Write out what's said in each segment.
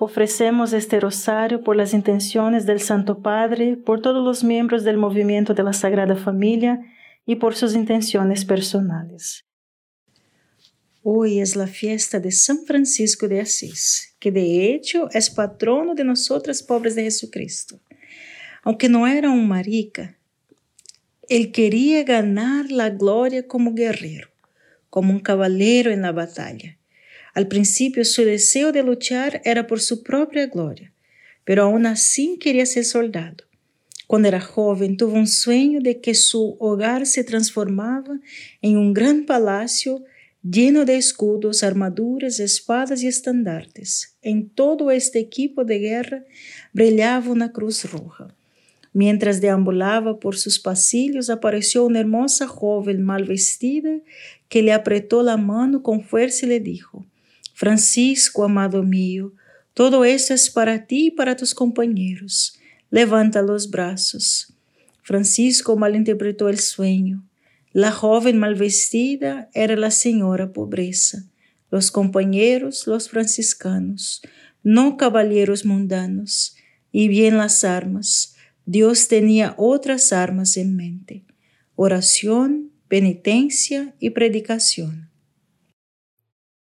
Ofrecemos este rosario por las intenciones del Santo Padre, por todos los miembros del movimiento de la Sagrada Familia y por sus intenciones personales. Hoy es la fiesta de San Francisco de Asís, que de hecho es patrono de nosotras pobres de Jesucristo. Aunque no era un marica, él quería ganar la gloria como guerrero, como un caballero en la batalla al principio su deseo de luchar era por su propia gloria, pero aún así quería ser soldado. Cuando era joven tuvo un sueño de que su hogar se transformaba en un gran palacio lleno de escudos, armaduras, espadas y estandartes. En todo este equipo de guerra brillaba una cruz roja. Mientras deambulaba por sus pasillos, apareció una hermosa joven mal vestida que le apretó la mano con fuerza y le dijo, Francisco, amado mío, todo esto es para ti y para tus compañeros. Levanta los brazos. Francisco malinterpretó el sueño. La joven mal vestida era la señora pobreza, los compañeros los franciscanos, no caballeros mundanos, y bien las armas. Dios tenía otras armas en mente, oración, penitencia y predicación.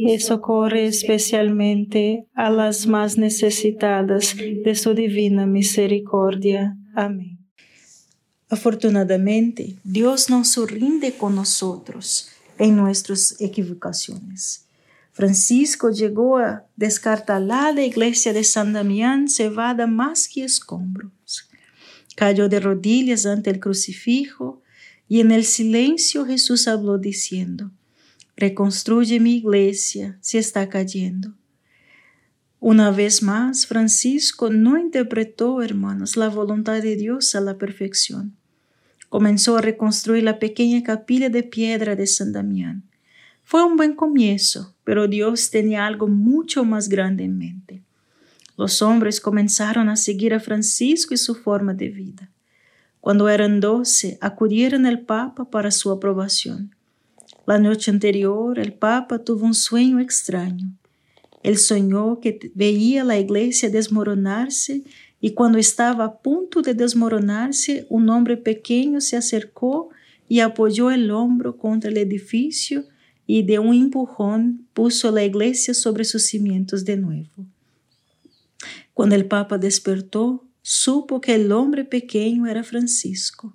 y socorre especialmente a las más necesitadas de su divina misericordia. Amén. Afortunadamente, Dios no se rinde con nosotros en nuestras equivocaciones. Francisco llegó a descartar la iglesia de San Damián cebada más que escombros. Cayó de rodillas ante el crucifijo y en el silencio Jesús habló diciendo, reconstruye mi iglesia si está cayendo. Una vez más, Francisco no interpretó, hermanos, la voluntad de Dios a la perfección. Comenzó a reconstruir la pequeña capilla de piedra de San Damián. Fue un buen comienzo, pero Dios tenía algo mucho más grande en mente. Los hombres comenzaron a seguir a Francisco y su forma de vida. Cuando eran doce, acudieron al Papa para su aprobación. La noche anterior, el Papa tuvo un sueño extraño. Él soñó que veía la iglesia desmoronarse y cuando estaba a punto de desmoronarse, un hombre pequeño se acercó y apoyó el hombro contra el edificio y de un empujón puso la iglesia sobre sus cimientos de nuevo. Cuando el Papa despertó, supo que el hombre pequeño era Francisco.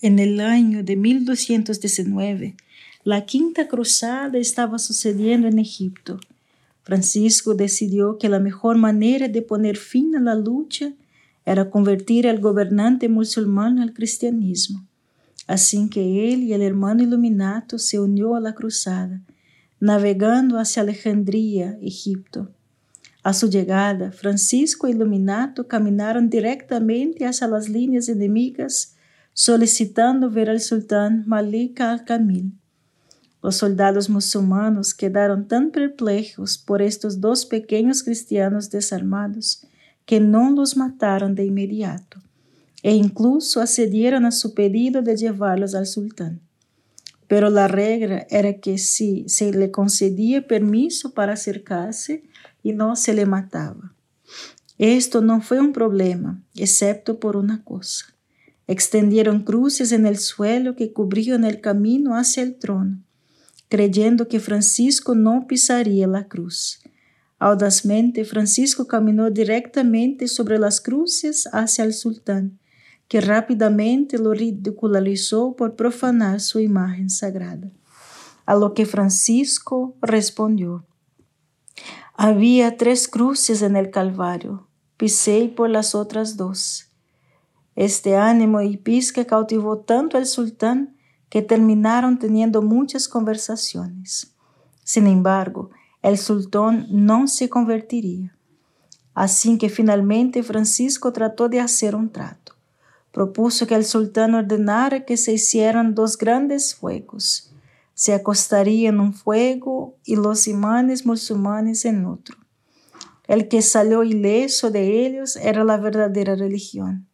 En el año de 1219, la Quinta Cruzada estaba sucediendo en Egipto. Francisco decidió que la mejor manera de poner fin a la lucha era convertir al gobernante musulmán al cristianismo. Así que él y el hermano Iluminato se unió a la cruzada, navegando hacia Alejandría, Egipto. A su llegada, Francisco y Iluminato caminaron directamente hacia las líneas enemigas solicitando ver al sultán Malik al-Kamil. Los soldados musulmanos quedaron tan perplejos por estos dos pequeños cristianos desarmados que no los mataron de inmediato e incluso accedieron a su pedido de llevarlos al sultán. Pero la regla era que si se le concedía permiso para acercarse y no se le mataba. Esto no fue un problema, excepto por una cosa. Extendieron cruces en el suelo que cubrían el camino hacia el trono, creyendo que Francisco no pisaría la cruz. Audazmente, Francisco caminó directamente sobre las cruces hacia el sultán, que rápidamente lo ridicularizó por profanar su imagen sagrada. A lo que Francisco respondió, había tres cruces en el Calvario, pisé por las otras dos. Este ánimo y pizca cautivó tanto al sultán que terminaron teniendo muchas conversaciones. Sin embargo, el sultán no se convertiría. Así que finalmente Francisco trató de hacer un trato. Propuso que el sultán ordenara que se hicieran dos grandes fuegos. Se acostaría en un fuego y los imanes musulmanes en otro. El que salió ileso de ellos era la verdadera religión.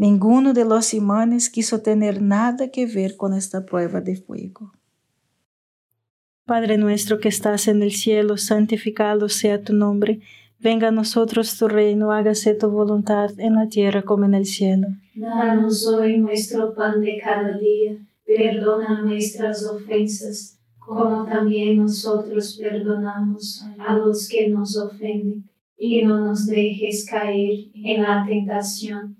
Ninguno de los imanes quiso tener nada que ver con esta prueba de fuego. Padre nuestro que estás en el cielo, santificado sea tu nombre. Venga a nosotros tu reino, hágase tu voluntad en la tierra como en el cielo. Danos hoy nuestro pan de cada día. Perdona nuestras ofensas, como también nosotros perdonamos a los que nos ofenden. Y no nos dejes caer en la tentación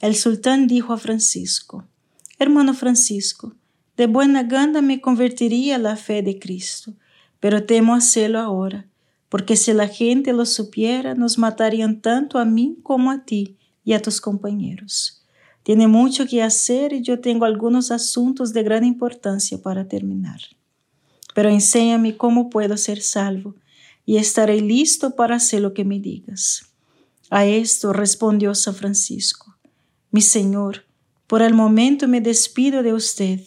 el sultán dijo a Francisco, Hermano Francisco, de buena gana me convertiría a la fe de Cristo, pero temo hacerlo ahora, porque si la gente lo supiera, nos matarían tanto a mí como a ti y a tus compañeros. Tiene mucho que hacer y yo tengo algunos asuntos de gran importancia para terminar. Pero enséñame cómo puedo ser salvo y estaré listo para hacer lo que me digas. A esto respondió San Francisco, mi Señor, por el momento me despido de usted,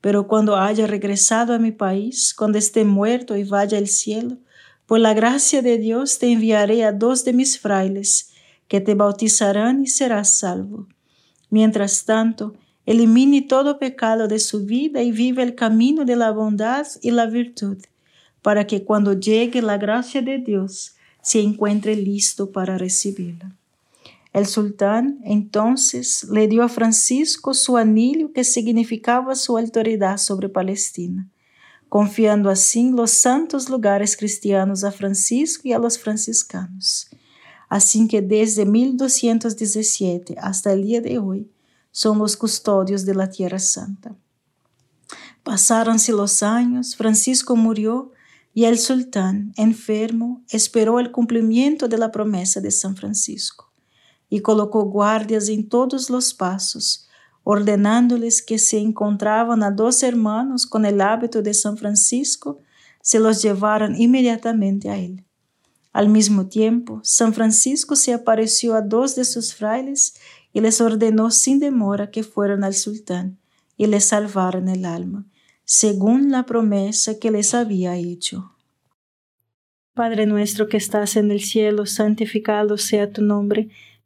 pero cuando haya regresado a mi país, cuando esté muerto y vaya al cielo, por la gracia de Dios te enviaré a dos de mis frailes, que te bautizarán y serás salvo. Mientras tanto, elimine todo pecado de su vida y vive el camino de la bondad y la virtud, para que cuando llegue la gracia de Dios se encuentre listo para recibirla. El sultán entonces le dio a Francisco su anillo que significaba su autoridad sobre Palestina, confiando así los santos lugares cristianos a Francisco y a los franciscanos. Así que desde 1217 hasta el día de hoy son los custodios de la Tierra Santa. Pasáronse los años, Francisco murió y el sultán, enfermo, esperó el cumplimiento de la promesa de San Francisco y colocó guardias en todos los pasos, ordenándoles que se encontraban a dos hermanos con el hábito de San Francisco, se los llevaran inmediatamente a él. Al mismo tiempo, San Francisco se apareció a dos de sus frailes y les ordenó sin demora que fueran al sultán y le salvaran el alma, según la promesa que les había hecho. Padre nuestro que estás en el cielo, santificado sea tu nombre,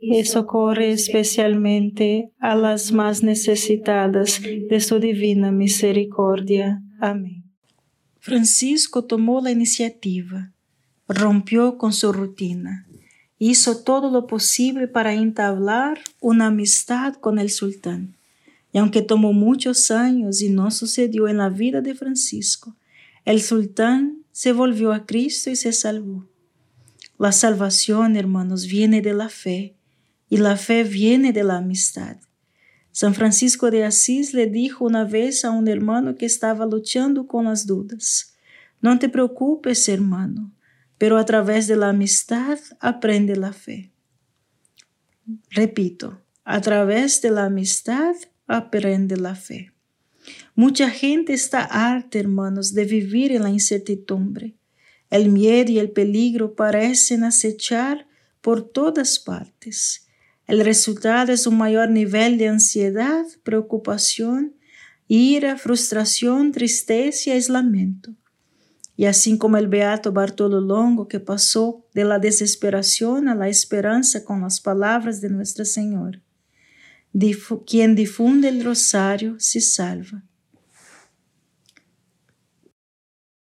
y socorre especialmente a las más necesitadas de su divina misericordia. Amén. Francisco tomó la iniciativa, rompió con su rutina, hizo todo lo posible para entablar una amistad con el sultán. Y aunque tomó muchos años y no sucedió en la vida de Francisco, el sultán se volvió a Cristo y se salvó. La salvación, hermanos, viene de la fe y la fe viene de la amistad. San Francisco de Asís le dijo una vez a un hermano que estaba luchando con las dudas, no te preocupes, hermano, pero a través de la amistad aprende la fe. Repito, a través de la amistad aprende la fe. Mucha gente está harta, hermanos, de vivir en la incertidumbre. El miedo y el peligro parecen acechar por todas partes. El resultado es un mayor nivel de ansiedad, preocupación, ira, frustración, tristeza y aislamiento. Y así como el beato Bartolo Longo que pasó de la desesperación a la esperanza con las palabras de Nuestra Señora. Quien difunde el rosario se salva.